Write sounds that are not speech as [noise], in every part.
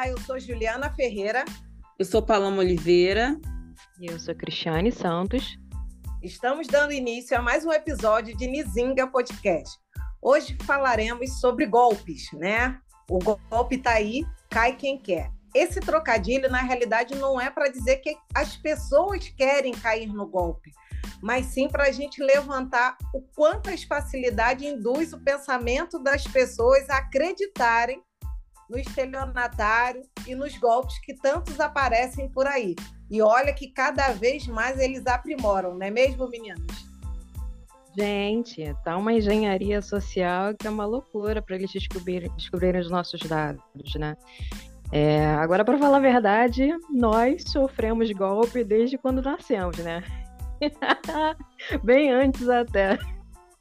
Olá, eu sou Juliana Ferreira. Eu sou Paloma Oliveira. E eu sou Cristiane Santos. Estamos dando início a mais um episódio de Nizinga Podcast. Hoje falaremos sobre golpes, né? O golpe tá aí, cai quem quer. Esse trocadilho, na realidade, não é para dizer que as pessoas querem cair no golpe, mas sim para a gente levantar o quanto a facilidade induz o pensamento das pessoas a acreditarem no estelionatário e nos golpes que tantos aparecem por aí. E olha que cada vez mais eles aprimoram, não é mesmo, meninos? Gente, tá uma engenharia social que é uma loucura para eles descobrirem os nossos dados, né? É, agora, para falar a verdade, nós sofremos golpe desde quando nascemos, né? [laughs] Bem antes até.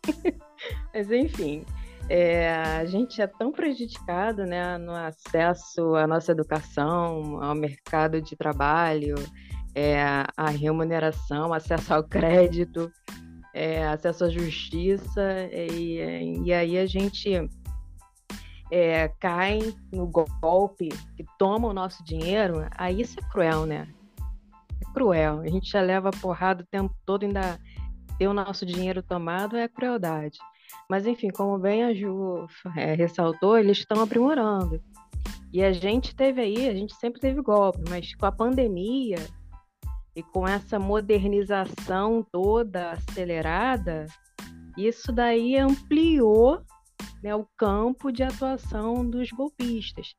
[laughs] Mas enfim, é, a gente é tão prejudicado né, no acesso à nossa educação, ao mercado de trabalho, é, à remuneração, acesso ao crédito, é, acesso à justiça, e, e aí a gente é, cai no golpe que toma o nosso dinheiro, aí isso é cruel, né? É cruel. A gente já leva porrada o tempo todo, ainda ter o nosso dinheiro tomado é crueldade. Mas, enfim, como bem a Ju é, ressaltou, eles estão aprimorando. E a gente teve aí, a gente sempre teve golpe, mas com a pandemia e com essa modernização toda acelerada, isso daí ampliou né, o campo de atuação dos golpistas.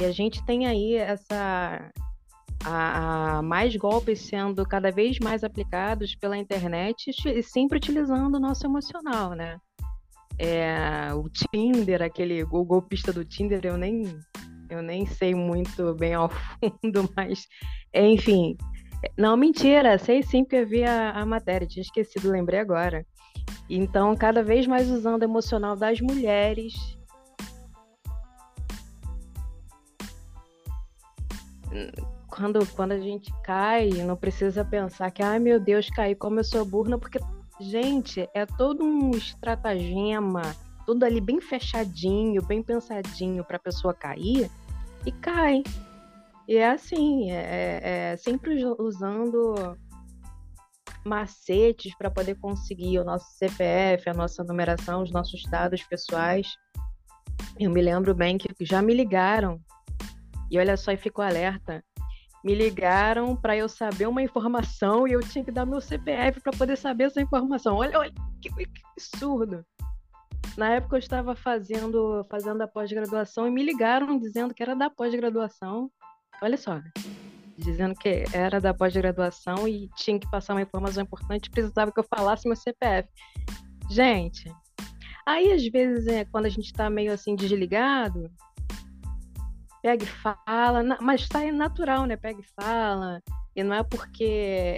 E a gente tem aí essa a, a, mais golpes sendo cada vez mais aplicados pela internet e sempre utilizando o nosso emocional, né? É, o Tinder, aquele o golpista do Tinder, eu nem eu nem sei muito bem ao [laughs] fundo, mas enfim. Não, mentira, sei sim porque eu vi a, a matéria, tinha esquecido, lembrei agora. Então, cada vez mais usando o emocional das mulheres. Quando, quando a gente cai, não precisa pensar que, ai meu Deus, caí como eu sou burra, porque Gente, é todo um estratagema, tudo ali bem fechadinho, bem pensadinho para a pessoa cair e cai. E é assim, é, é, é sempre usando macetes para poder conseguir o nosso CPF, a nossa numeração, os nossos dados pessoais. Eu me lembro bem que já me ligaram e olha só, e ficou alerta me ligaram para eu saber uma informação e eu tinha que dar meu CPF para poder saber essa informação. Olha, olha que, que absurdo. Na época eu estava fazendo, fazendo a pós-graduação e me ligaram dizendo que era da pós-graduação. Olha só, dizendo que era da pós-graduação e tinha que passar uma informação importante, precisava que eu falasse meu CPF. Gente, aí às vezes é quando a gente está meio assim desligado, pega e fala, mas está natural, né? Pega e fala. E não é porque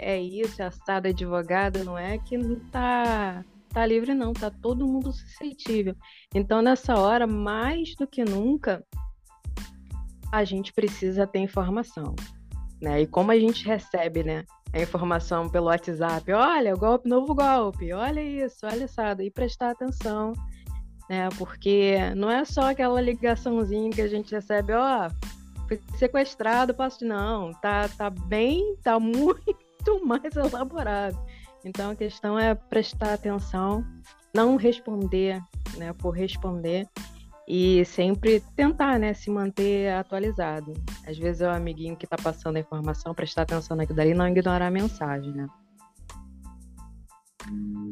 é isso, é assado advogado, não é que não tá, tá livre, não, tá todo mundo suscetível. Então, nessa hora, mais do que nunca, a gente precisa ter informação. Né? E como a gente recebe, né? A informação pelo WhatsApp, olha, golpe, novo golpe, olha isso, olha isso, e prestar atenção né? Porque não é só aquela ligaçãozinha que a gente recebe, ó, fui sequestrado, passo não, tá, tá bem, tá [laughs] muito mais elaborado. Então a questão é prestar atenção, não responder, né, por responder e sempre tentar, né, se manter atualizado. Às vezes é o amiguinho que está passando a informação, prestar atenção naquilo dali não ignorar a mensagem, né?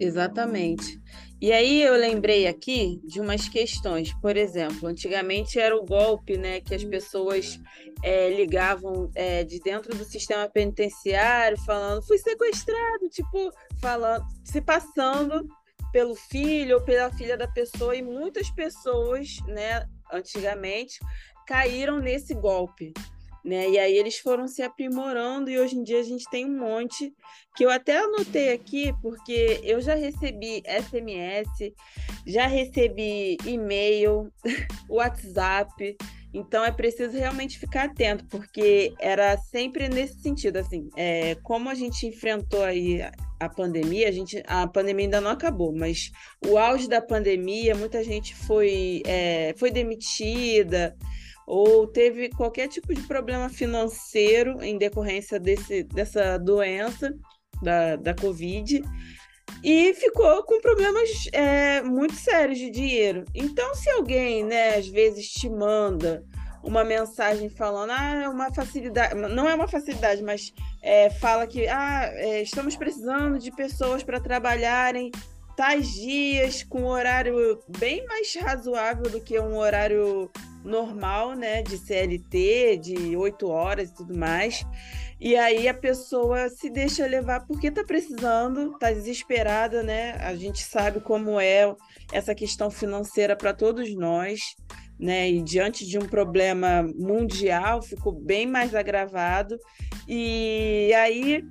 Exatamente. E aí eu lembrei aqui de umas questões. Por exemplo, antigamente era o golpe, né, que as pessoas é, ligavam é, de dentro do sistema penitenciário, falando fui sequestrado, tipo falando, se passando pelo filho ou pela filha da pessoa e muitas pessoas, né, antigamente caíram nesse golpe. Né? E aí eles foram se aprimorando e hoje em dia a gente tem um monte que eu até anotei aqui porque eu já recebi SMS, já recebi e-mail, [laughs] WhatsApp. Então é preciso realmente ficar atento, porque era sempre nesse sentido, assim, é, como a gente enfrentou aí a pandemia, a, gente, a pandemia ainda não acabou, mas o auge da pandemia, muita gente foi, é, foi demitida, ou teve qualquer tipo de problema financeiro em decorrência desse, dessa doença, da, da Covid, e ficou com problemas é, muito sérios de dinheiro. Então, se alguém, né, às vezes te manda uma mensagem falando, ah, é uma facilidade, não é uma facilidade, mas é, fala que ah, é, estamos precisando de pessoas para trabalharem tais dias com horário bem mais razoável do que um horário normal, né, de CLT, de oito horas e tudo mais. E aí a pessoa se deixa levar porque está precisando, está desesperada, né? A gente sabe como é essa questão financeira para todos nós, né? E diante de um problema mundial ficou bem mais agravado. E aí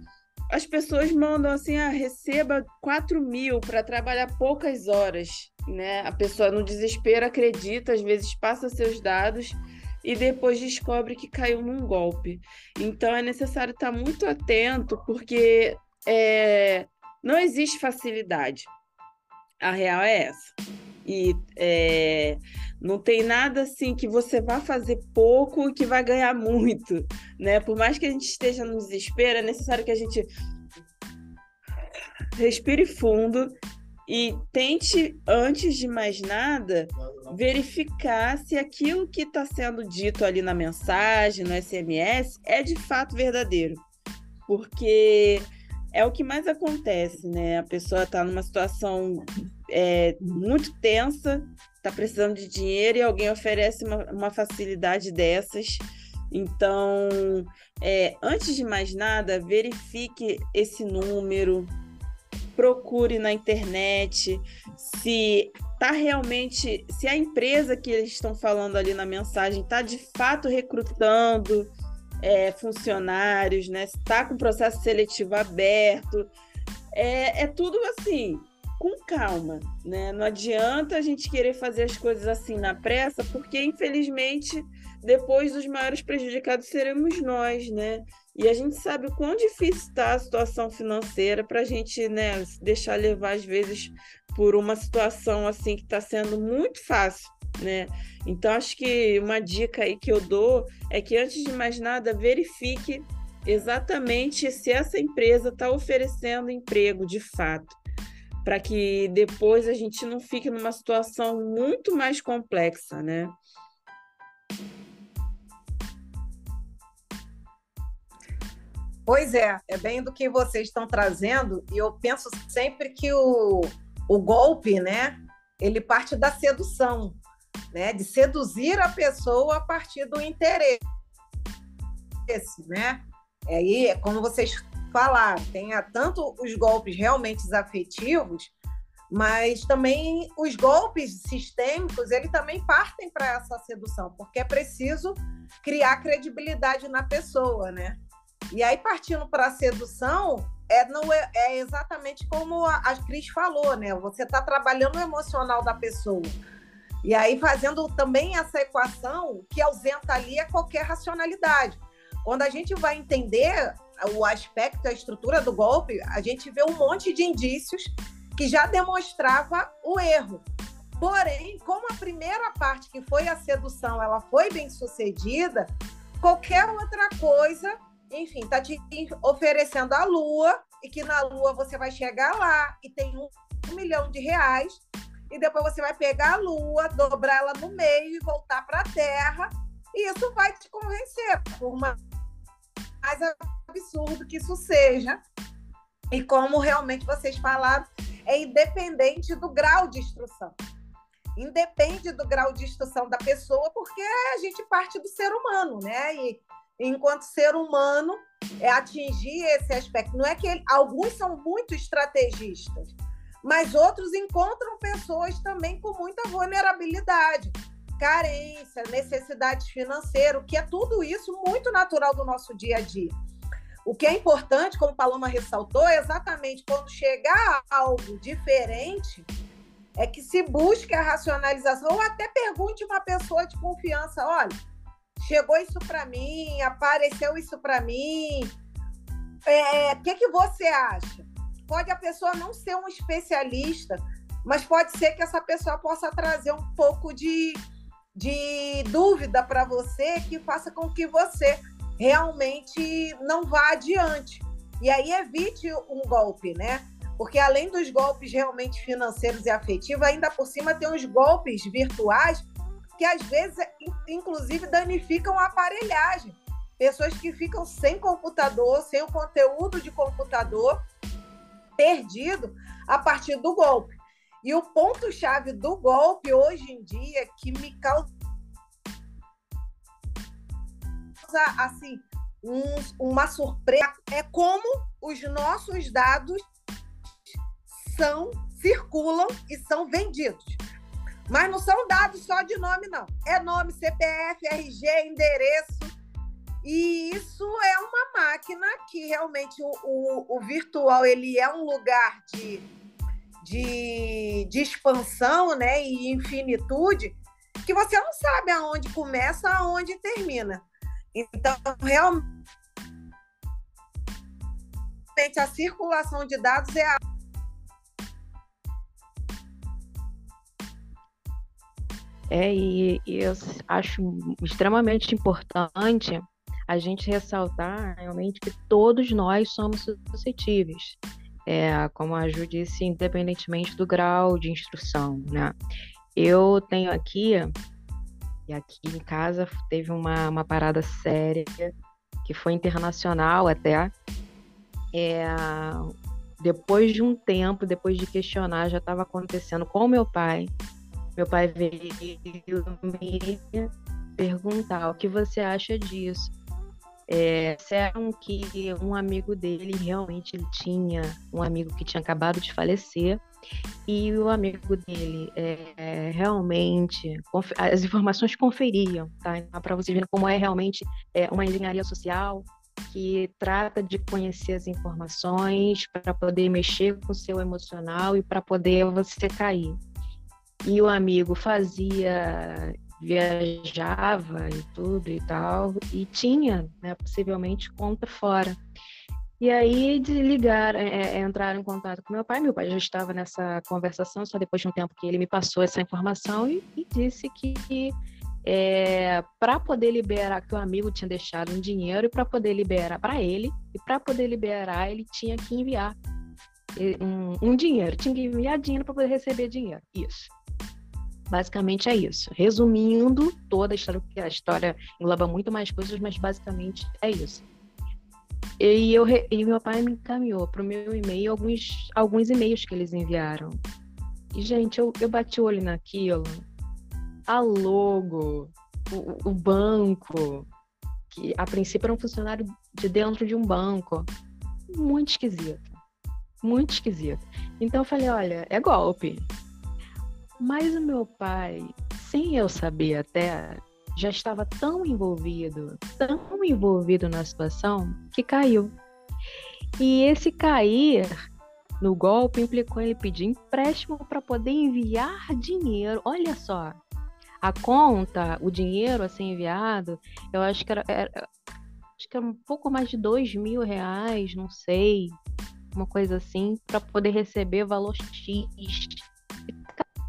as pessoas mandam assim, ah, receba 4 mil para trabalhar poucas horas, né? A pessoa no desespero acredita, às vezes passa seus dados e depois descobre que caiu num golpe. Então é necessário estar muito atento, porque é, não existe facilidade. A real é essa. E é, não tem nada assim que você vá fazer pouco e que vai ganhar muito, né? Por mais que a gente esteja no desespero, é necessário que a gente respire fundo e tente, antes de mais nada, verificar se aquilo que está sendo dito ali na mensagem, no SMS, é de fato verdadeiro. Porque é o que mais acontece, né? A pessoa está numa situação é, muito tensa, está precisando de dinheiro e alguém oferece uma, uma facilidade dessas. Então, é, antes de mais nada, verifique esse número, procure na internet se tá realmente, se a empresa que eles estão falando ali na mensagem está de fato recrutando é, funcionários, né? Está com processo seletivo aberto, é, é tudo assim com calma, né? Não adianta a gente querer fazer as coisas assim na pressa, porque infelizmente depois os maiores prejudicados seremos nós, né? E a gente sabe o quão difícil está a situação financeira para a gente né, deixar levar, às vezes, por uma situação assim que está sendo muito fácil. Né? Então, acho que uma dica aí que eu dou é que, antes de mais nada, verifique exatamente se essa empresa está oferecendo emprego de fato, para que depois a gente não fique numa situação muito mais complexa, né? Pois é, é bem do que vocês estão trazendo, e eu penso sempre que o, o golpe, né, ele parte da sedução, né, de seduzir a pessoa a partir do interesse, né? Aí, como vocês falaram, tem tanto os golpes realmente afetivos, mas também os golpes sistêmicos, eles também partem para essa sedução, porque é preciso criar credibilidade na pessoa, né? E aí, partindo para a sedução, é, não é, é, exatamente como a, a Cris falou, né? Você está trabalhando o emocional da pessoa. E aí, fazendo também essa equação que ausenta ali é qualquer racionalidade. Quando a gente vai entender o aspecto, a estrutura do golpe, a gente vê um monte de indícios que já demonstrava o erro. Porém, como a primeira parte, que foi a sedução, ela foi bem sucedida, qualquer outra coisa enfim, tá te oferecendo a lua e que na lua você vai chegar lá e tem um milhão de reais e depois você vai pegar a lua, dobrar ela no meio e voltar para a Terra e isso vai te convencer, por mais absurdo que isso seja. E como realmente vocês falaram, é independente do grau de instrução. Independe do grau de instrução da pessoa, porque a gente parte do ser humano, né? E enquanto ser humano, é atingir esse aspecto. Não é que ele, alguns são muito estrategistas, mas outros encontram pessoas também com muita vulnerabilidade, carência, necessidades financeiras, que é tudo isso muito natural do nosso dia a dia. O que é importante, como Paloma ressaltou, é exatamente quando chegar algo diferente, é que se busque a racionalização, ou até pergunte uma pessoa de confiança: olha, chegou isso para mim, apareceu isso para mim. O é, que, que você acha? Pode a pessoa não ser um especialista, mas pode ser que essa pessoa possa trazer um pouco de, de dúvida para você que faça com que você realmente não vá adiante. E aí evite um golpe, né? Porque além dos golpes realmente financeiros e afetivos, ainda por cima tem os golpes virtuais que às vezes, inclusive, danificam a aparelhagem. Pessoas que ficam sem computador, sem o conteúdo de computador perdido a partir do golpe. E o ponto-chave do golpe hoje em dia que me causa assim um, uma surpresa é como os nossos dados são circulam e são vendidos. Mas não são dados só de nome, não. É nome, CPF, RG, endereço. E isso é uma máquina que realmente o, o, o virtual ele é um lugar de, de, de expansão né, e infinitude que você não sabe aonde começa, aonde termina. Então, realmente, a circulação de dados é a É, e, e, eu acho extremamente importante a gente ressaltar realmente que todos nós somos suscetíveis. É, como a Ju disse, independentemente do grau de instrução, né? Eu tenho aqui, e aqui em casa teve uma, uma parada séria, que foi internacional até. É, depois de um tempo, depois de questionar, já estava acontecendo com meu pai, meu pai veio me perguntar o que você acha disso. É, disseram que um amigo dele realmente ele tinha um amigo que tinha acabado de falecer e o amigo dele é, realmente as informações conferiam, tá? Então, para vocês verem como é realmente é, uma engenharia social que trata de conhecer as informações para poder mexer com o seu emocional e para poder você cair e o amigo fazia viajava e tudo e tal e tinha né, possivelmente conta fora. E aí desligaram é, é, entraram em contato com meu pai meu pai já estava nessa conversação só depois de um tempo que ele me passou essa informação e, e disse que é, para poder liberar que o amigo tinha deixado um dinheiro e para poder liberar para ele e para poder liberar ele tinha que enviar um, um dinheiro tinha que enviar dinheiro para poder receber dinheiro isso Basicamente é isso. Resumindo toda a história, porque a história engloba muito mais coisas, mas basicamente é isso. E, eu, e meu pai me encaminhou para o meu e-mail alguns, alguns e-mails que eles enviaram. E, gente, eu, eu bati o olho naquilo. A logo, o, o banco, que a princípio era um funcionário de dentro de um banco. Muito esquisito. Muito esquisito. Então eu falei, olha, é golpe. Mas o meu pai, sem eu saber até, já estava tão envolvido, tão envolvido na situação, que caiu. E esse cair no golpe implicou ele pedir empréstimo para poder enviar dinheiro. Olha só, a conta, o dinheiro a ser enviado, eu acho que era, era acho que era um pouco mais de dois mil reais, não sei, uma coisa assim, para poder receber valor X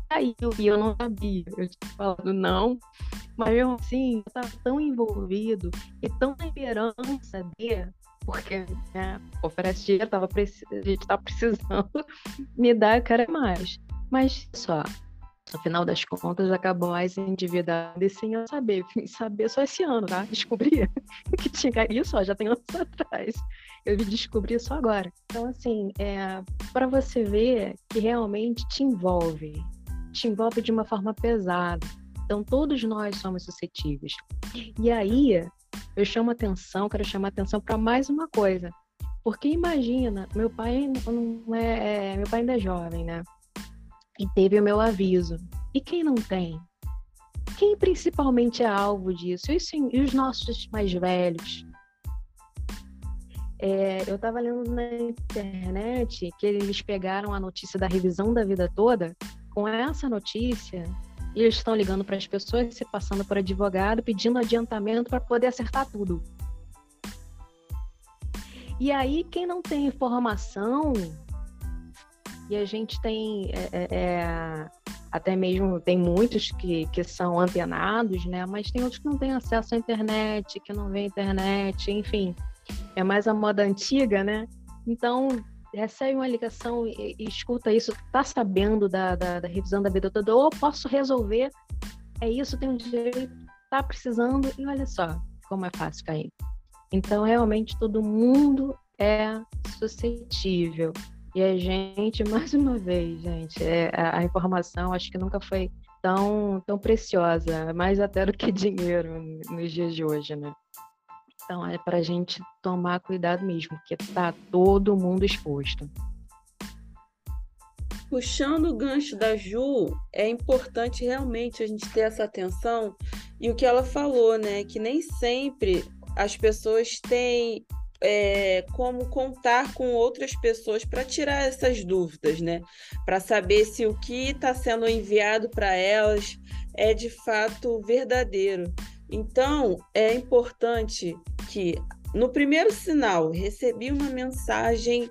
caiu e eu não sabia. Eu tinha falado não, mas eu assim, eu estava tão envolvido e tão na esperança de, porque né, oferece dinheiro, tava a gente estava precisando [laughs] me dar, eu quero mais. Mas só, no final das contas, acabou mais endividado e sem eu saber. Fui saber só esse ano, tá? Descobri [laughs] que tinha isso, já tem anos [laughs] atrás. Eu descobri só agora. Então, assim, é, para você ver que realmente te envolve, te envolve de uma forma pesada. Então, todos nós somos suscetíveis. E aí, eu chamo atenção, quero chamar atenção para mais uma coisa. Porque imagina, meu pai não é, é, meu pai ainda é jovem, né? E teve o meu aviso. E quem não tem? Quem principalmente é alvo disso? E, sim, e os nossos mais velhos? É, eu estava lendo na internet que eles pegaram a notícia da revisão da vida toda com essa notícia, eles estão ligando para as pessoas, se passando por advogado, pedindo adiantamento para poder acertar tudo. E aí, quem não tem informação, e a gente tem é, é, é até mesmo tem muitos que, que são antenados, né? Mas tem outros que não têm acesso à internet, que não vê internet, enfim. É mais a moda antiga, né? Então, recebe uma ligação e, e escuta isso, tá sabendo da, da, da, revisão da vida toda, ou posso resolver, é isso, tem um jeito, tá precisando, e olha só como é fácil cair. Então, realmente, todo mundo é suscetível. E a gente, [laughs] mais uma vez, gente, é, a, a informação acho que nunca foi tão, tão preciosa, mais até do que dinheiro nos dias de hoje, né? Então é para a gente tomar cuidado mesmo, porque tá todo mundo exposto. Puxando o gancho da Ju, é importante realmente a gente ter essa atenção e o que ela falou, né? Que nem sempre as pessoas têm é, como contar com outras pessoas para tirar essas dúvidas, né? Para saber se o que está sendo enviado para elas é de fato verdadeiro. Então, é importante que no primeiro sinal recebi uma mensagem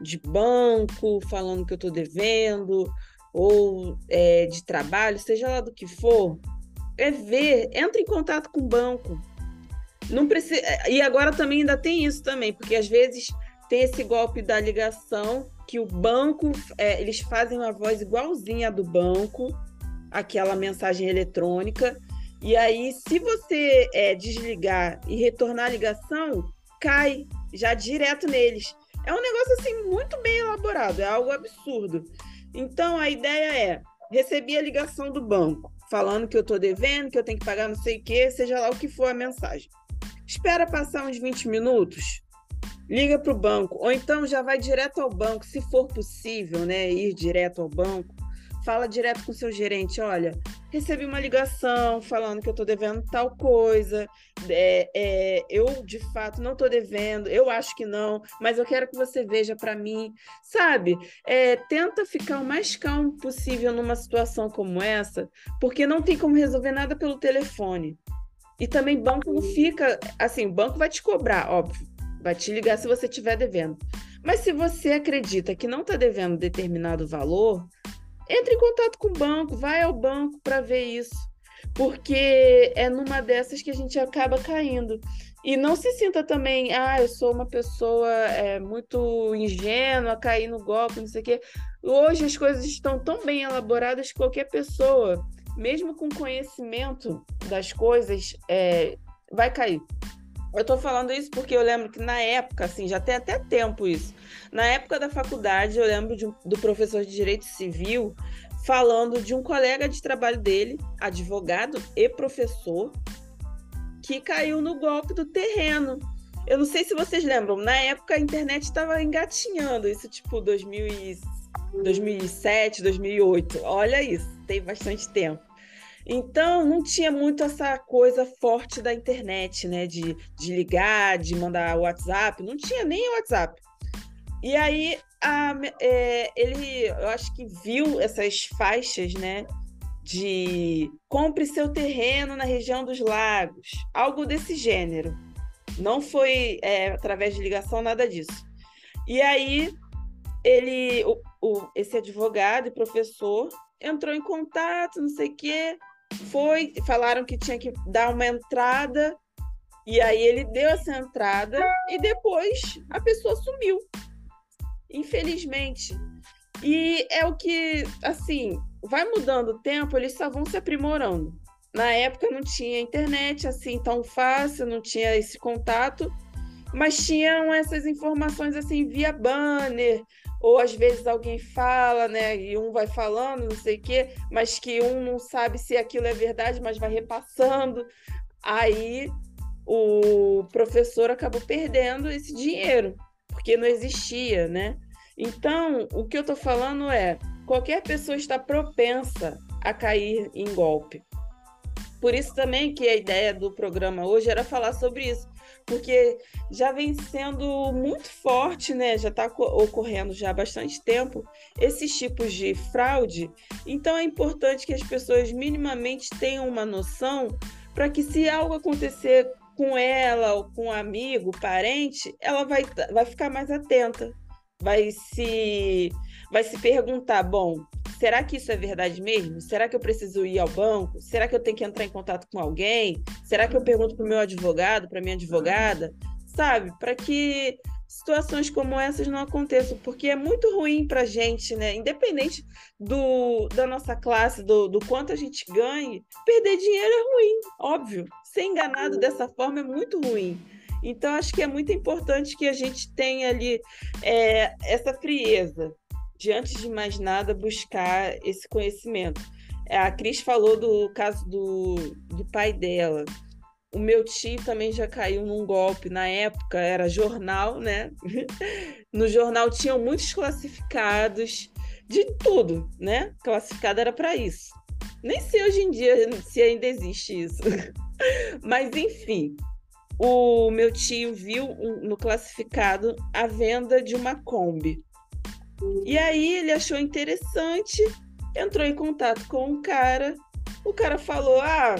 de banco falando que eu estou devendo, ou é, de trabalho, seja lá do que for, é ver, entre em contato com o banco. Não precisa, e agora também ainda tem isso também, porque às vezes tem esse golpe da ligação que o banco, é, eles fazem uma voz igualzinha a do banco, aquela mensagem eletrônica, e aí, se você é, desligar e retornar a ligação, cai já direto neles. É um negócio assim muito bem elaborado, é algo absurdo. Então a ideia é: recebi a ligação do banco falando que eu estou devendo, que eu tenho que pagar não sei o quê, seja lá o que for a mensagem. Espera passar uns 20 minutos, liga para o banco, ou então já vai direto ao banco, se for possível, né? Ir direto ao banco fala direto com o seu gerente, olha, recebi uma ligação falando que eu estou devendo tal coisa, é, é, eu de fato não estou devendo, eu acho que não, mas eu quero que você veja para mim, sabe? É, tenta ficar o mais calmo possível numa situação como essa, porque não tem como resolver nada pelo telefone. E também banco não fica, assim, o banco vai te cobrar, óbvio, vai te ligar se você estiver devendo. Mas se você acredita que não está devendo determinado valor, entre em contato com o banco, vai ao banco para ver isso, porque é numa dessas que a gente acaba caindo. E não se sinta também, ah, eu sou uma pessoa é, muito ingênua, cair no golpe, não sei o quê. Hoje as coisas estão tão bem elaboradas que qualquer pessoa, mesmo com conhecimento das coisas, é, vai cair. Eu tô falando isso porque eu lembro que na época, assim, já tem até tempo isso. Na época da faculdade, eu lembro de, do professor de Direito Civil falando de um colega de trabalho dele, advogado e professor, que caiu no golpe do terreno. Eu não sei se vocês lembram, na época a internet estava engatinhando, isso tipo 2000 e... 2007, 2008. Olha isso, tem bastante tempo. Então, não tinha muito essa coisa forte da internet, né? De, de ligar, de mandar WhatsApp, não tinha nem WhatsApp. E aí, a, é, ele, eu acho que viu essas faixas, né? De compre seu terreno na região dos lagos, algo desse gênero. Não foi é, através de ligação, nada disso. E aí, ele, o, o, esse advogado e professor entrou em contato, não sei o quê, foi, falaram que tinha que dar uma entrada, e aí ele deu essa entrada e depois a pessoa sumiu. Infelizmente. E é o que, assim, vai mudando o tempo, eles só vão se aprimorando. Na época não tinha internet assim tão fácil, não tinha esse contato, mas tinham essas informações assim via banner, ou às vezes alguém fala, né, e um vai falando, não sei o quê, mas que um não sabe se aquilo é verdade, mas vai repassando. Aí o professor acabou perdendo esse dinheiro, porque não existia, né? Então, o que eu estou falando é, qualquer pessoa está propensa a cair em golpe. Por isso também que a ideia do programa hoje era falar sobre isso, porque já vem sendo muito forte, né? Já está ocorrendo já há bastante tempo esses tipos de fraude. Então é importante que as pessoas minimamente tenham uma noção para que se algo acontecer com ela ou com um amigo, parente, ela vai, vai ficar mais atenta, vai se vai se perguntar: bom, será que isso é verdade mesmo? Será que eu preciso ir ao banco? Será que eu tenho que entrar em contato com alguém? Será que eu pergunto para o meu advogado, para minha advogada? Sabe? Para que situações como essas não aconteçam, porque é muito ruim para a gente, né? Independente do, da nossa classe, do, do quanto a gente ganhe, perder dinheiro é ruim, óbvio. Ser enganado dessa forma é muito ruim. Então, acho que é muito importante que a gente tenha ali é, essa frieza de, antes de mais nada, buscar esse conhecimento. A Cris falou do caso do, do pai dela. O meu tio também já caiu num golpe. Na época era jornal, né? [laughs] No jornal tinham muitos classificados de tudo, né? Classificado era para isso. Nem sei hoje em dia se ainda existe isso. [laughs] Mas enfim, o meu tio viu no classificado a venda de uma Kombi. E aí ele achou interessante, entrou em contato com um cara. O cara falou: Ah,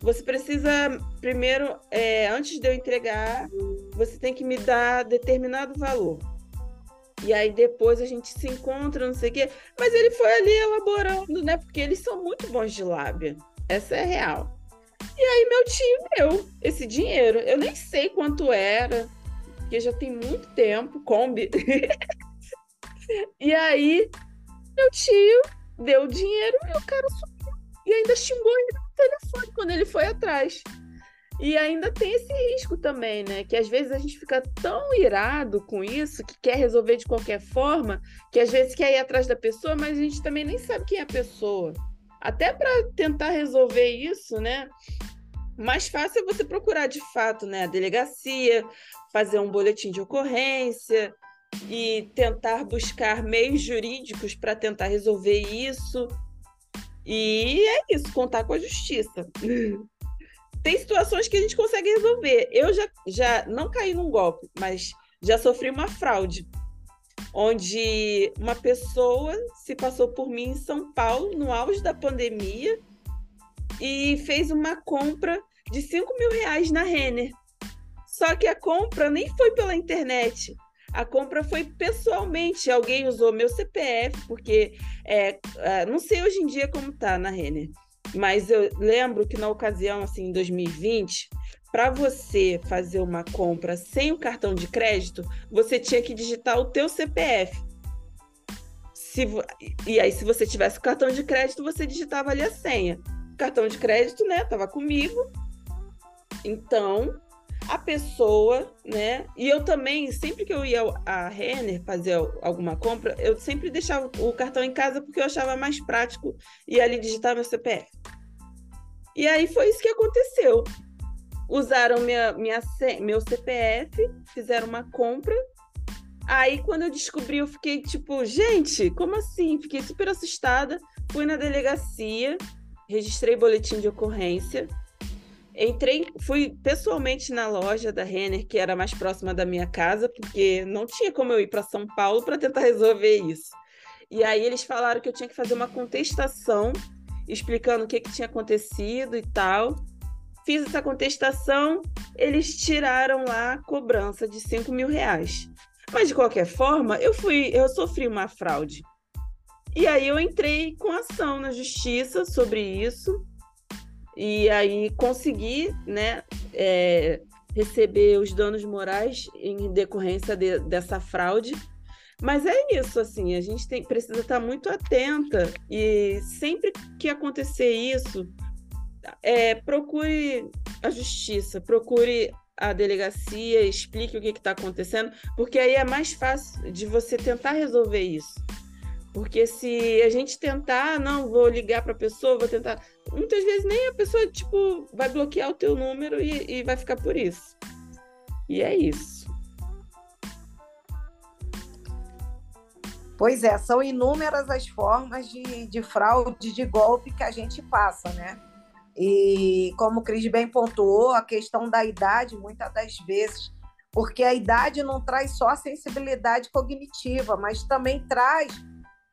você precisa primeiro, é, antes de eu entregar, você tem que me dar determinado valor. E aí depois a gente se encontra, não sei o quê. Mas ele foi ali elaborando, né? Porque eles são muito bons de lábia. Essa é real. E aí meu tio deu esse dinheiro. Eu nem sei quanto era, porque já tem muito tempo, Kombi. [laughs] e aí meu tio deu o dinheiro e o cara sumiu. E ainda xingou ele no telefone quando ele foi atrás. E ainda tem esse risco também, né? Que às vezes a gente fica tão irado com isso, que quer resolver de qualquer forma, que às vezes quer ir atrás da pessoa, mas a gente também nem sabe quem é a pessoa até para tentar resolver isso, né? Mais fácil é você procurar de fato, né, a delegacia, fazer um boletim de ocorrência e tentar buscar meios jurídicos para tentar resolver isso. E é isso, contar com a justiça. [laughs] Tem situações que a gente consegue resolver. Eu já, já não caí num golpe, mas já sofri uma fraude onde uma pessoa se passou por mim em São Paulo, no auge da pandemia, e fez uma compra de 5 mil reais na Renner. Só que a compra nem foi pela internet. A compra foi pessoalmente. Alguém usou meu CPF, porque é, é, não sei hoje em dia como tá na Renner, mas eu lembro que na ocasião, assim, em 2020, para você fazer uma compra sem o cartão de crédito, você tinha que digitar o teu CPF. Se, e aí, se você tivesse o cartão de crédito, você digitava ali a senha. O cartão de crédito, né, tava comigo. Então, a pessoa, né? E eu também, sempre que eu ia a Renner fazer alguma compra, eu sempre deixava o cartão em casa porque eu achava mais prático ir ali digitar meu CPF. E aí foi isso que aconteceu usaram minha, minha, meu CPF, fizeram uma compra. Aí, quando eu descobri, eu fiquei tipo, gente, como assim? Fiquei super assustada. Fui na delegacia, registrei boletim de ocorrência. Entrei, fui pessoalmente na loja da Renner, que era mais próxima da minha casa, porque não tinha como eu ir para São Paulo para tentar resolver isso. E aí eles falaram que eu tinha que fazer uma contestação, explicando o que, que tinha acontecido e tal. Fiz essa contestação, eles tiraram lá a cobrança de 5 mil reais. Mas de qualquer forma, eu fui, eu sofri uma fraude. E aí eu entrei com ação na justiça sobre isso. E aí consegui, né, é, receber os danos morais em decorrência de, dessa fraude. Mas é isso, assim, a gente tem, precisa estar muito atenta e sempre que acontecer isso, é, procure a justiça, procure a delegacia, explique o que está acontecendo, porque aí é mais fácil de você tentar resolver isso. Porque se a gente tentar, não, vou ligar para a pessoa, vou tentar. Muitas vezes nem a pessoa, tipo, vai bloquear o teu número e, e vai ficar por isso. E é isso. Pois é, são inúmeras as formas de, de fraude, de golpe que a gente passa, né? E como o Cris bem pontuou, a questão da idade, muitas das vezes, porque a idade não traz só a sensibilidade cognitiva, mas também traz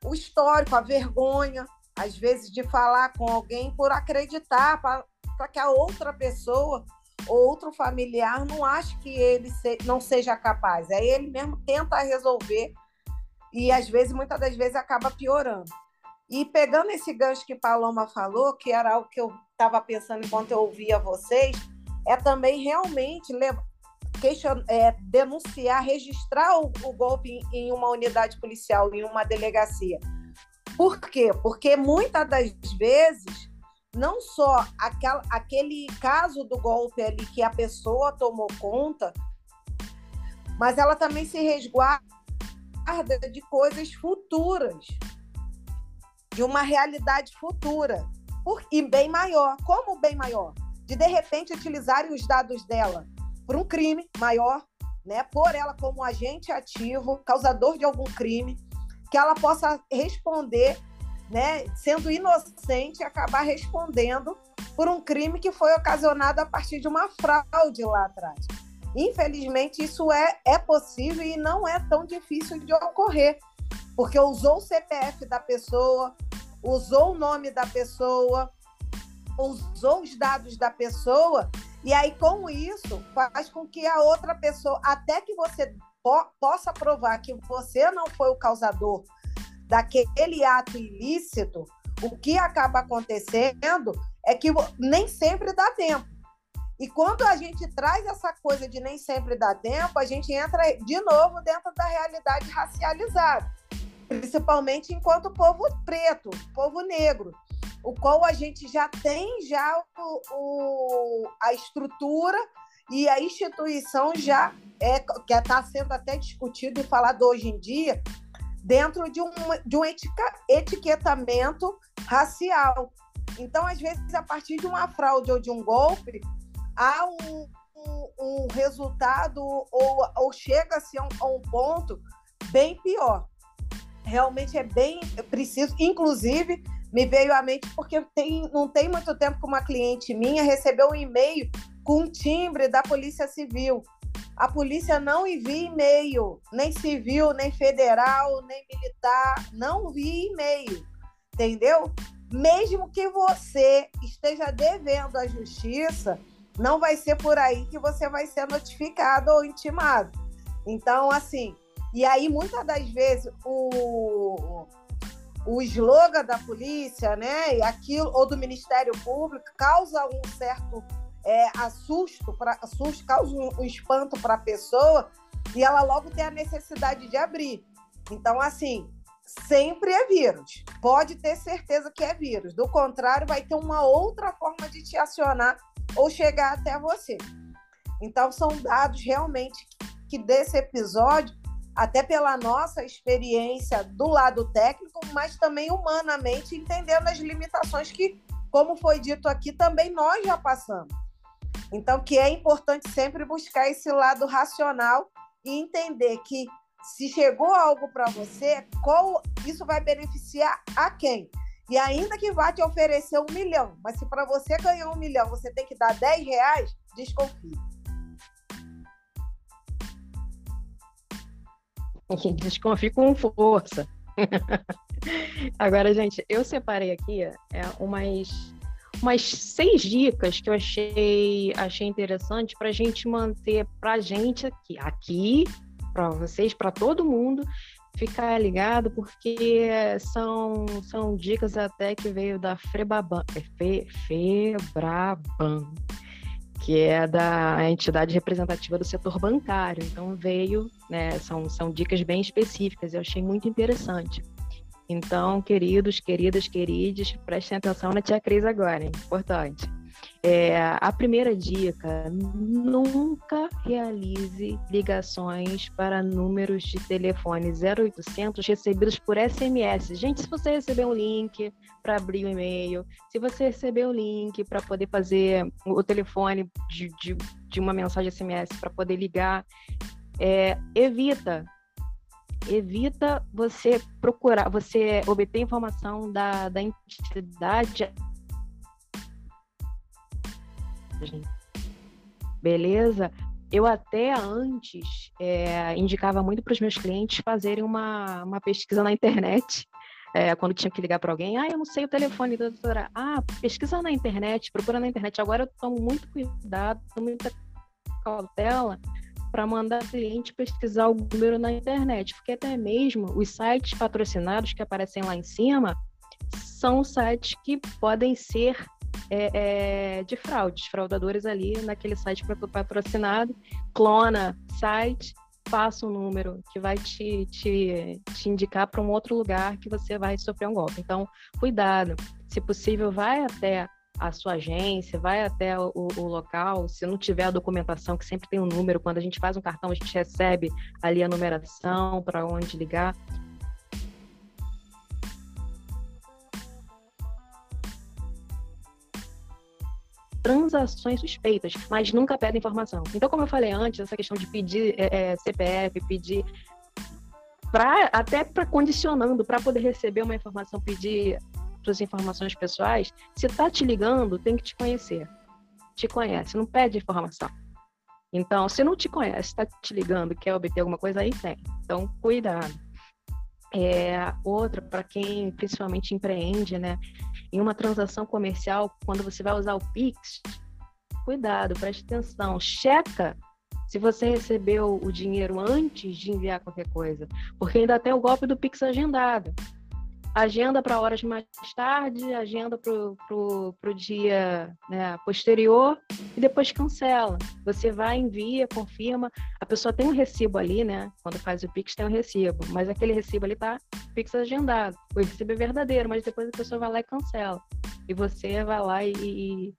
o histórico, a vergonha, às vezes, de falar com alguém por acreditar, para que a outra pessoa ou outro familiar não ache que ele se, não seja capaz. Aí ele mesmo tenta resolver e às vezes, muitas das vezes, acaba piorando. E pegando esse gancho que Paloma falou, que era algo que eu estava pensando enquanto eu ouvia vocês, é também realmente levar, question, é, denunciar, registrar o, o golpe em, em, uma unidade policial, em uma delegacia. Por quê? Porque muitas das vezes, não só aquela, aquele caso do golpe ali que a pessoa tomou conta, mas ela também se resguarda de coisas futuras, de uma realidade futura, por, e bem maior. Como bem maior? De de repente utilizarem os dados dela por um crime maior, né? Por ela como agente ativo, causador de algum crime, que ela possa responder, né? Sendo inocente, acabar respondendo por um crime que foi ocasionado a partir de uma fraude lá atrás. Infelizmente, isso é, é possível e não é tão difícil de ocorrer, porque usou o CPF da pessoa, usou o nome da pessoa, usou os dados da pessoa e aí, com isso, faz com que a outra pessoa, até que você po possa provar que você não foi o causador daquele ato ilícito, o que acaba acontecendo é que nem sempre dá tempo. E quando a gente traz essa coisa de nem sempre dá tempo, a gente entra de novo dentro da realidade racializada, principalmente enquanto povo preto, povo negro o qual a gente já tem já o, o a estrutura e a instituição já é que está sendo até discutido e falado hoje em dia dentro de um, de um etiquetamento racial. Então, às vezes, a partir de uma fraude ou de um golpe, há um, um, um resultado ou, ou chega-se a, a um ponto bem pior. Realmente é bem preciso, inclusive me veio à mente porque tem, não tem muito tempo que uma cliente minha recebeu um e-mail com um timbre da Polícia Civil. A polícia não envia e-mail, nem civil, nem federal, nem militar, não envia e-mail, entendeu? Mesmo que você esteja devendo à justiça, não vai ser por aí que você vai ser notificado ou intimado. Então, assim, e aí muitas das vezes o o slogan da polícia, né, e aquilo ou do Ministério Público causa um certo é, assusto, pra, assusto, causa um, um espanto para a pessoa e ela logo tem a necessidade de abrir. Então, assim, sempre é vírus. Pode ter certeza que é vírus. Do contrário, vai ter uma outra forma de te acionar ou chegar até você. Então, são dados realmente que desse episódio até pela nossa experiência do lado técnico, mas também humanamente, entendendo as limitações que, como foi dito aqui, também nós já passamos. Então, que é importante sempre buscar esse lado racional e entender que se chegou algo para você, qual isso vai beneficiar a quem? E ainda que vá te oferecer um milhão, mas se para você ganhar um milhão você tem que dar 10 reais, desconfie. [laughs] Desconfie com força. [laughs] Agora, gente, eu separei aqui é, umas, umas seis dicas que eu achei, achei interessante para a gente manter para a gente aqui, aqui para vocês, para todo mundo ficar ligado, porque são, são dicas até que veio da Frebaban, é Fe, Febraban que é da entidade representativa do setor bancário. Então veio, né, são, são dicas bem específicas, eu achei muito interessante. Então, queridos, queridas, queridos, prestem atenção na tia Cris agora, hein? importante. É, a primeira dica: nunca realize ligações para números de telefone 0800 recebidos por SMS. Gente, se você receber um link para abrir o um e-mail, se você receber um link para poder fazer o telefone de, de, de uma mensagem SMS para poder ligar, é, evita evita você procurar, você obter informação da, da entidade Beleza? Eu até antes é, indicava muito para os meus clientes fazerem uma, uma pesquisa na internet. É, quando tinha que ligar para alguém, ah, eu não sei o telefone da doutora. Ah, pesquisa na internet, procura na internet. Agora eu tomo muito cuidado, muita cautela, para mandar cliente pesquisar o número na internet, porque até mesmo os sites patrocinados que aparecem lá em cima são sites que podem ser é, é, de fraudes, fraudadores ali naquele site patrocinado, clona site, passa um número que vai te, te, te indicar para um outro lugar que você vai sofrer um golpe. Então, cuidado. Se possível, vai até a sua agência, vai até o, o, local. Se não tiver a documentação, que sempre tem um número, quando a gente faz um cartão, a gente recebe ali a numeração para onde ligar. Transações suspeitas, mas nunca pedem informação. Então, como eu falei antes, essa questão de pedir é, é CPF, pedir para até para condicionando para poder receber uma informação, pedir suas informações pessoais, se tá te ligando, tem que te conhecer. Te conhece, não pede informação. Então, se não te conhece, está te ligando, quer obter alguma coisa, aí tem. Então, cuidado. É, outra, para quem principalmente empreende, né? Em uma transação comercial, quando você vai usar o Pix, cuidado, preste atenção, checa se você recebeu o dinheiro antes de enviar qualquer coisa, porque ainda tem o golpe do Pix agendado agenda para horas mais tarde, agenda para o dia né, posterior e depois cancela. Você vai, envia, confirma. A pessoa tem um recibo ali, né? Quando faz o Pix tem um recibo, mas aquele recibo ali tá Pix agendado. O recibo é verdadeiro, mas depois a pessoa vai lá e cancela. E você vai lá e, e,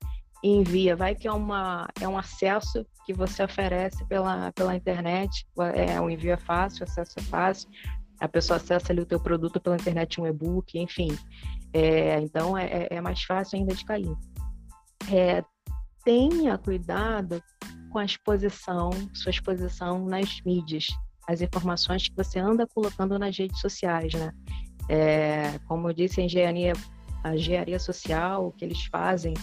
e envia. Vai que é, uma, é um acesso que você oferece pela, pela internet. É, o envio é fácil, o acesso é fácil a pessoa acessa ali o teu produto pela internet, um e-book, enfim. É, então é, é, mais fácil ainda de cair. É, tenha cuidado com a exposição, sua exposição nas mídias, as informações que você anda colocando nas redes sociais, né? É, como eu disse, a engenharia, a engenharia social, o que eles fazem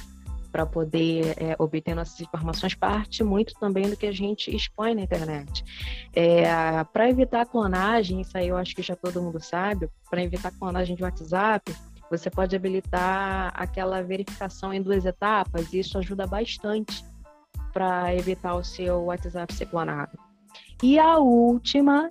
para poder é, obter nossas informações parte muito também do que a gente expõe na internet. É, para evitar clonagem, isso aí eu acho que já todo mundo sabe, para evitar clonagem de WhatsApp, você pode habilitar aquela verificação em duas etapas, e isso ajuda bastante para evitar o seu WhatsApp ser clonado. E a última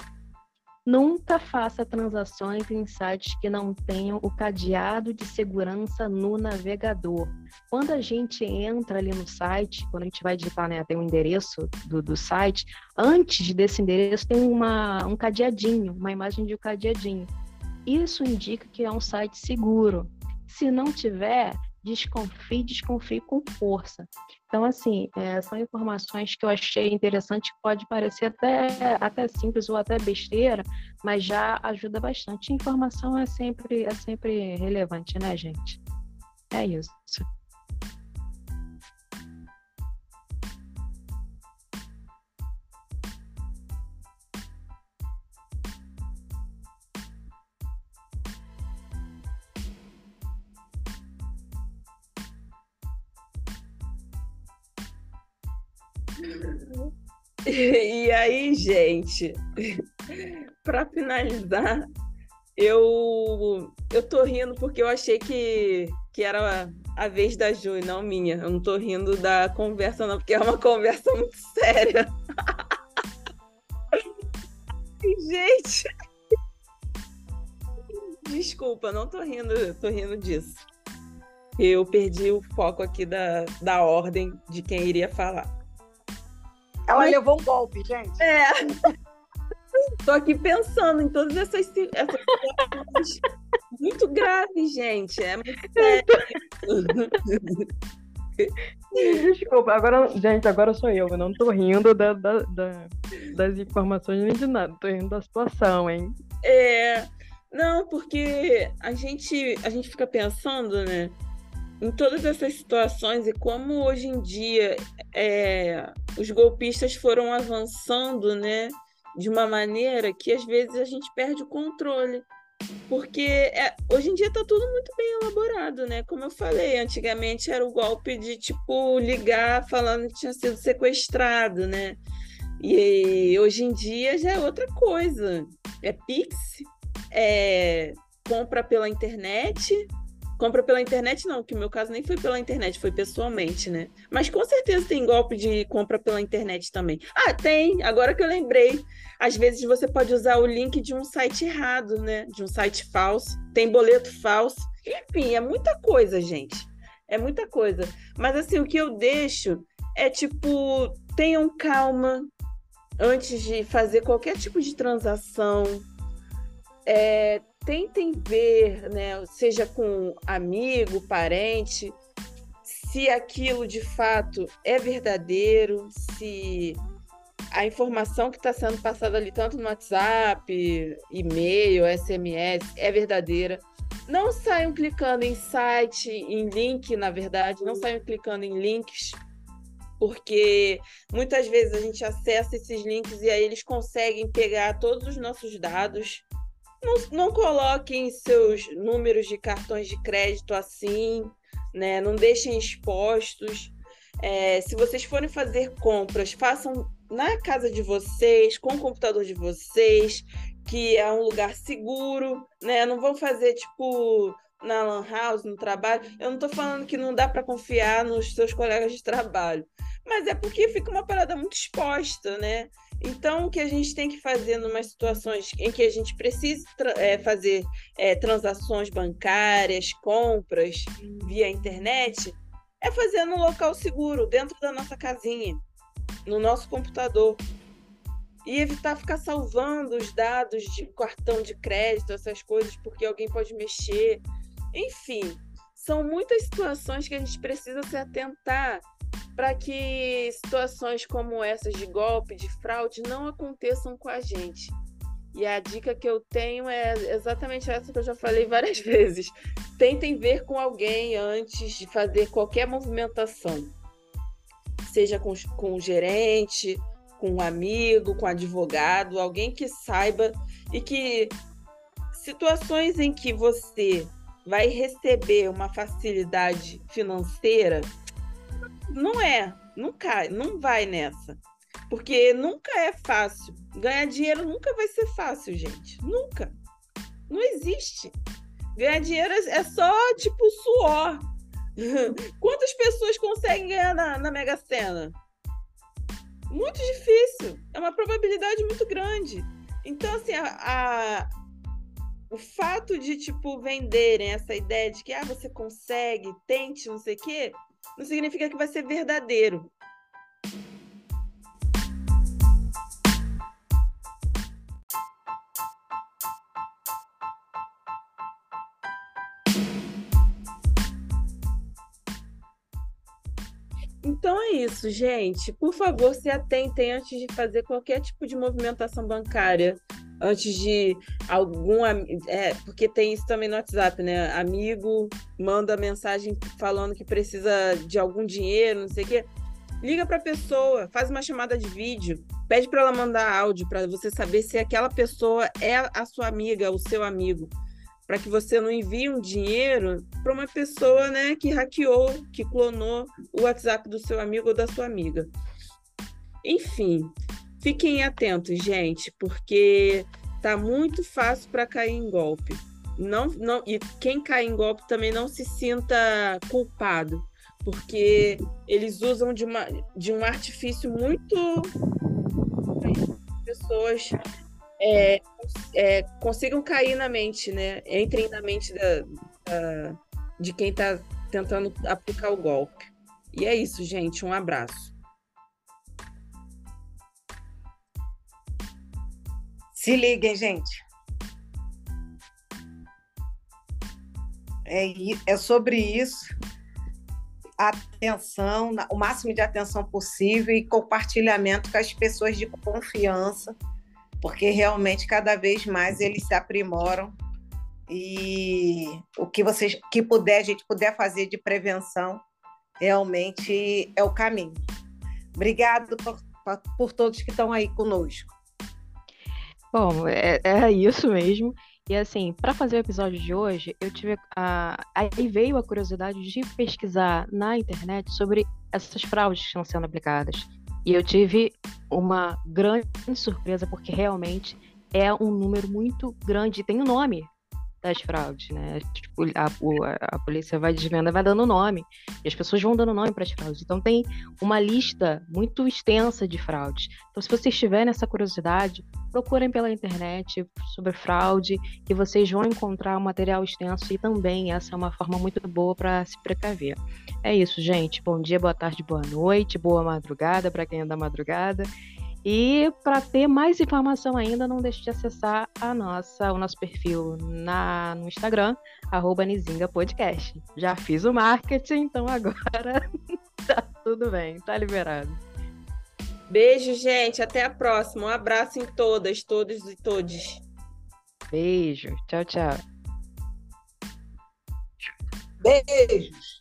Nunca faça transações em sites que não tenham o cadeado de segurança no navegador. Quando a gente entra ali no site, quando a gente vai digitar, né, tem um endereço do, do site, antes desse endereço tem uma, um cadeadinho, uma imagem de um cadeadinho. Isso indica que é um site seguro. Se não tiver, desconfie, desconfie com força. Então, assim, é, são informações que eu achei interessante, pode parecer até, até simples ou até besteira, mas já ajuda bastante. Informação é sempre, é sempre relevante, né, gente? É isso. [laughs] E aí, gente, [laughs] para finalizar, eu eu tô rindo porque eu achei que, que era a vez da Ju e não minha. Eu não tô rindo da conversa, não, porque é uma [laughs] conversa muito séria. gente! Desculpa, não tô rindo, tô rindo disso. Eu perdi o foco aqui da, da ordem de quem iria falar. Ela Mas... levou um golpe, gente. É. [laughs] Tô aqui pensando em todas essas, essas situações muito graves, gente. É muito sério. Desculpa, agora, gente, agora sou eu. Eu não tô rindo da, da, da, das informações nem de nada. Tô rindo da situação, hein? É. Não, porque a gente, a gente fica pensando, né? Em todas essas situações e como hoje em dia é, os golpistas foram avançando, né, de uma maneira que às vezes a gente perde o controle. Porque é, hoje em dia está tudo muito bem elaborado, né? Como eu falei, antigamente era o golpe de tipo ligar falando que tinha sido sequestrado, né? E hoje em dia já é outra coisa. É Pix, é compra pela internet, Compra pela internet não, que no meu caso nem foi pela internet, foi pessoalmente, né? Mas com certeza tem golpe de compra pela internet também. Ah, tem, agora que eu lembrei. Às vezes você pode usar o link de um site errado, né? De um site falso. Tem boleto falso. Enfim, é muita coisa, gente. É muita coisa. Mas assim, o que eu deixo é tipo, tenham calma antes de fazer qualquer tipo de transação. É, tentem ver, né, seja com amigo, parente, se aquilo de fato é verdadeiro, se a informação que está sendo passada ali, tanto no WhatsApp, e-mail, SMS, é verdadeira. Não saiam clicando em site, em link, na verdade, não saiam clicando em links, porque muitas vezes a gente acessa esses links e aí eles conseguem pegar todos os nossos dados não, não coloquem seus números de cartões de crédito assim, né? Não deixem expostos. É, se vocês forem fazer compras, façam na casa de vocês, com o computador de vocês, que é um lugar seguro, né? Não vão fazer tipo na lan house, no trabalho. Eu não estou falando que não dá para confiar nos seus colegas de trabalho, mas é porque fica uma parada muito exposta, né? Então, o que a gente tem que fazer em situações em que a gente precisa é, fazer é, transações bancárias, compras via internet, é fazer no local seguro, dentro da nossa casinha, no nosso computador. E evitar ficar salvando os dados de cartão de crédito, essas coisas, porque alguém pode mexer. Enfim, são muitas situações que a gente precisa se atentar para que situações como essas de golpe, de fraude, não aconteçam com a gente. E a dica que eu tenho é exatamente essa que eu já falei [laughs] várias vezes. Tentem ver com alguém antes de fazer qualquer movimentação. Seja com, com o gerente, com um amigo, com um advogado, alguém que saiba e que situações em que você vai receber uma facilidade financeira, não é, não cai, não vai nessa. Porque nunca é fácil. Ganhar dinheiro nunca vai ser fácil, gente. Nunca. Não existe. Ganhar dinheiro é só tipo suor. [laughs] Quantas pessoas conseguem ganhar na, na Mega Sena? Muito difícil. É uma probabilidade muito grande. Então, assim, a, a, o fato de, tipo, venderem essa ideia de que ah, você consegue, tente, não sei o quê, não significa que vai ser verdadeiro. Então é isso, gente. Por favor, se atentem antes de fazer qualquer tipo de movimentação bancária antes de algum. É, porque tem isso também no WhatsApp, né? Amigo manda mensagem falando que precisa de algum dinheiro, não sei o quê. Liga para a pessoa, faz uma chamada de vídeo, pede para ela mandar áudio para você saber se aquela pessoa é a sua amiga, o seu amigo, para que você não envie um dinheiro para uma pessoa, né, que hackeou, que clonou o WhatsApp do seu amigo ou da sua amiga. Enfim, Fiquem atentos, gente, porque tá muito fácil para cair em golpe. Não, não, e quem cai em golpe também não se sinta culpado, porque eles usam de, uma, de um artifício muito pessoas é, é, consigam cair na mente, né? Entrem na mente da, da, de quem está tentando aplicar o golpe. E é isso, gente. Um abraço. Se liguem, gente. É, é sobre isso. Atenção, o máximo de atenção possível e compartilhamento com as pessoas de confiança, porque realmente cada vez mais eles se aprimoram e o que vocês que puder a gente puder fazer de prevenção realmente é o caminho. Obrigado por, por todos que estão aí conosco. Bom, é, é [laughs] isso mesmo. E assim, para fazer o episódio de hoje, eu tive a. Aí veio a curiosidade de pesquisar na internet sobre essas fraudes que estão sendo aplicadas. E eu tive uma grande surpresa, porque realmente é um número muito grande, tem um nome. Das fraudes, né? Tipo, a, a, a, polícia vai desvenda, vai dando nome, e as pessoas vão dando nome para as fraudes. Então tem uma lista muito extensa de fraudes. Então, se vocês tiverem essa curiosidade, procurem pela internet sobre fraude, e vocês vão encontrar um material extenso, e também essa é uma forma muito boa para se precaver. É isso, gente. Bom dia, boa tarde, boa noite, boa madrugada para quem é da madrugada. E para ter mais informação ainda, não deixe de acessar a nossa, o nosso perfil na, no Instagram, arroba Nizinga Podcast. Já fiz o marketing, então agora [laughs] tá tudo bem, tá liberado. Beijo, gente. Até a próxima. Um abraço em todas, todos e todes. Beijo. Tchau, tchau. Beijos.